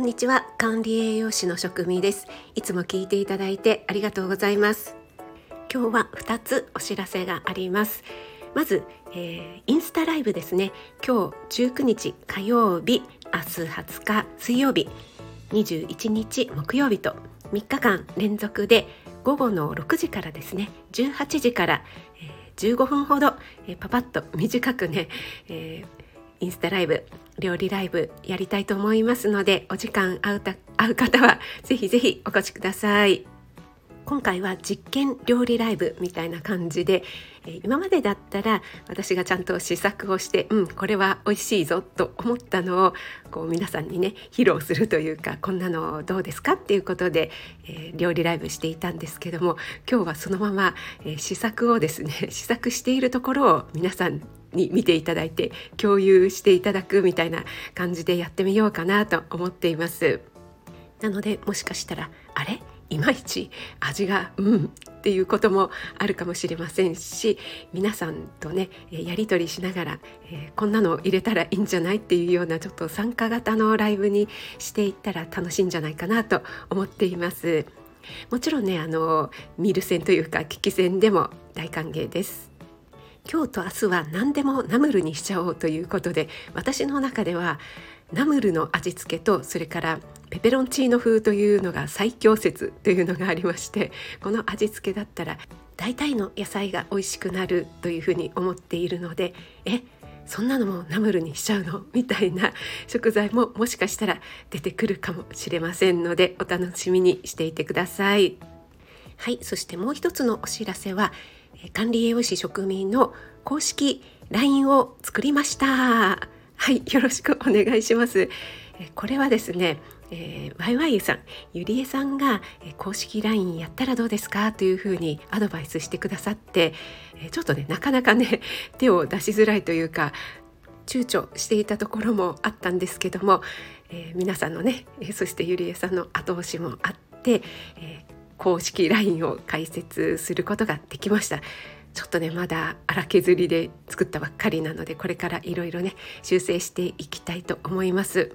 こんにちは。管理栄養士の職味です。いつも聞いていただいてありがとうございます。今日は2つお知らせがあります。まず、えー、インスタライブですね。今日19日火曜日明日20日水曜日21日木曜日と3日間連続で午後の6時からですね18時から、えー、15分ほど、えー、パパッと短くね、えーインスタライブ料理ライブやりたいと思いますのでお時間合うた合う方はぜひぜひお越しください。今回は実験料理ライブみたいな感じで今までだったら私がちゃんと試作をしてうんこれは美味しいぞと思ったのをこう皆さんにね披露するというかこんなのどうですかっていうことで、えー、料理ライブしていたんですけども今日はそのまま、えー、試作をですね試作しているところを皆さんに見ていただいて共有していただくみたいな感じでやってみようかなと思っています。なのでもしかしたらあれ？いまいち味がうんっていうこともあるかもしれませんし皆さんとねやり取りしながら、えー、こんなの入れたらいいんじゃないっていうようなちょっと参加型のライブにしていったら楽しいんじゃないかなと思っています。もちろんねあの見る線というか聞き戦でも大歓迎です。今日と明日は何でもナムルにしちゃおうということで私の中ではナムルの味付けとそれからペペロンチーノ風というのが最強説というのがありまして この味付けだったら大体の野菜が美味しくなるというふうに思っているのでえそんなのもナムルにしちゃうの？みたいな食材ももしかしたら出てくるかもしれませんのでお楽しみにしていてください。はいそしてもう一つのお知らせは管理栄養士職民の公式 LINE を作りました。はい、よろしくお願いします。これはですね、えー、ワイワイさん、ゆりえさんが公式 LINE やったらどうですか？というふうにアドバイスしてくださって、ちょっとね、なかなかね、手を出しづらいというか、躊躇していたところもあったんですけども、皆さんのね、そしてゆりえさんの後押しもあって、え公式 LINE を開設することができました。ちょっとねまだ荒削りで作ったばっかりなのでこれからいろいろね修正していきたいと思います。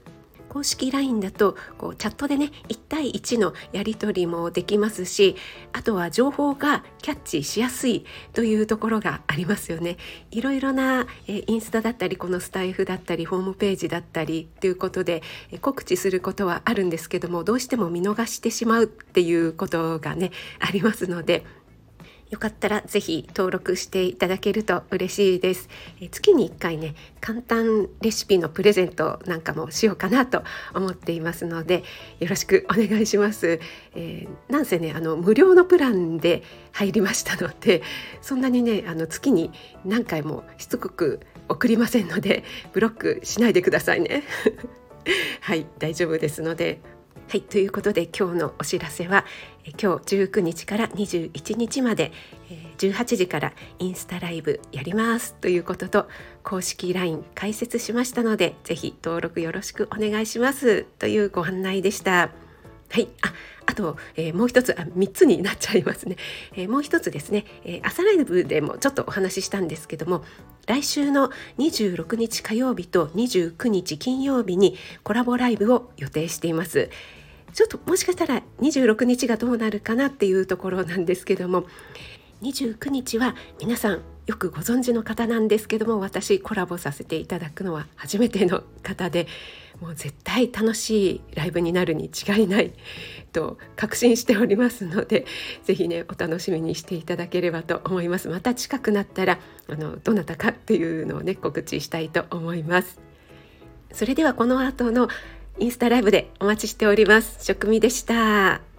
公式 LINE だとこうチャットでね1対1のやり取りもできますしあとは情報がキャッチしやすいというところがありますよね。いろいろな、えインスタだったりこのスタイフだったりホームページだったりということで、え告知することはあるんですけどもどうしても見逃してしまうっていうことがねありますので。よかったらぜひ登録していただけると嬉しいです。え月に1回ね簡単レシピのプレゼントなんかもしようかなと思っていますのでよろしくお願いします。えー、なんせねあの無料のプランで入りましたのでそんなにねあの月に何回もしつこく送りませんのでブロックしないでくださいね。はい大丈夫ですのではいということで今日のお知らせは今日19日から21日まで18時からインスタライブやりますということと公式 LINE 開設しましたのでぜひ登録よろしくお願いしますというご案内でした。はい。ああと、えー、もう一つあ3つになっちゃいますね、えー、もう一つですね、えー、朝ライブでもちょっとお話ししたんですけども来週の26日火曜日と29日金曜日にコラボライブを予定しています。ちょっともしかしたら26日がどうなるかなっていうところなんですけども29日は皆さんよくご存知の方なんですけども私コラボさせていただくのは初めての方でもう絶対楽しいライブになるに違いないと確信しておりますので 是非ねお楽しみにしていただければと思いますまた近くなったらあのどなたかっていうのをね告知したいと思いますそれではこの後のインスタライブでお待ちしております。食味でした。